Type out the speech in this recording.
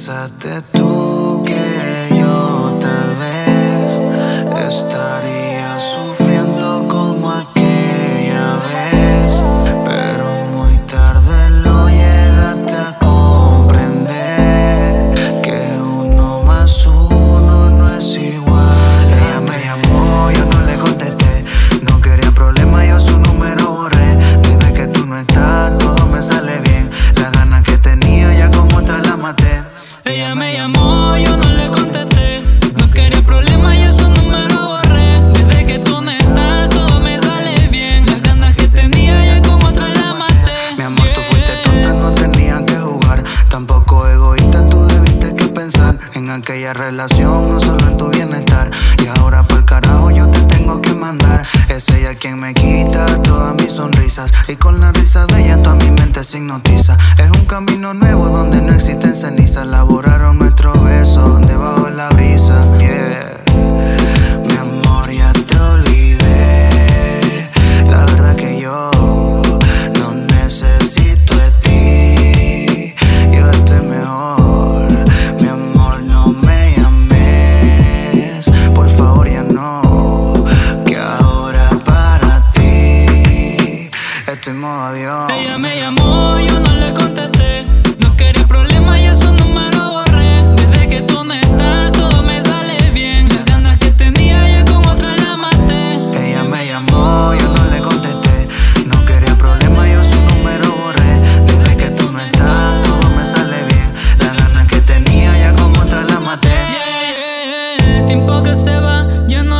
Empezaste tú aquella relación, no solo en tu bienestar. Y ahora por carajo yo te tengo que mandar. Es ella quien me quita todas mis sonrisas. Y con la risa de ella toda mi mente se hipnotiza. Es un camino nuevo donde no existen cenizas. Laboraron nuestro beso no, que ahora para ti estoy modo avión. Ella me llamó, yo no le contesté. se va lleno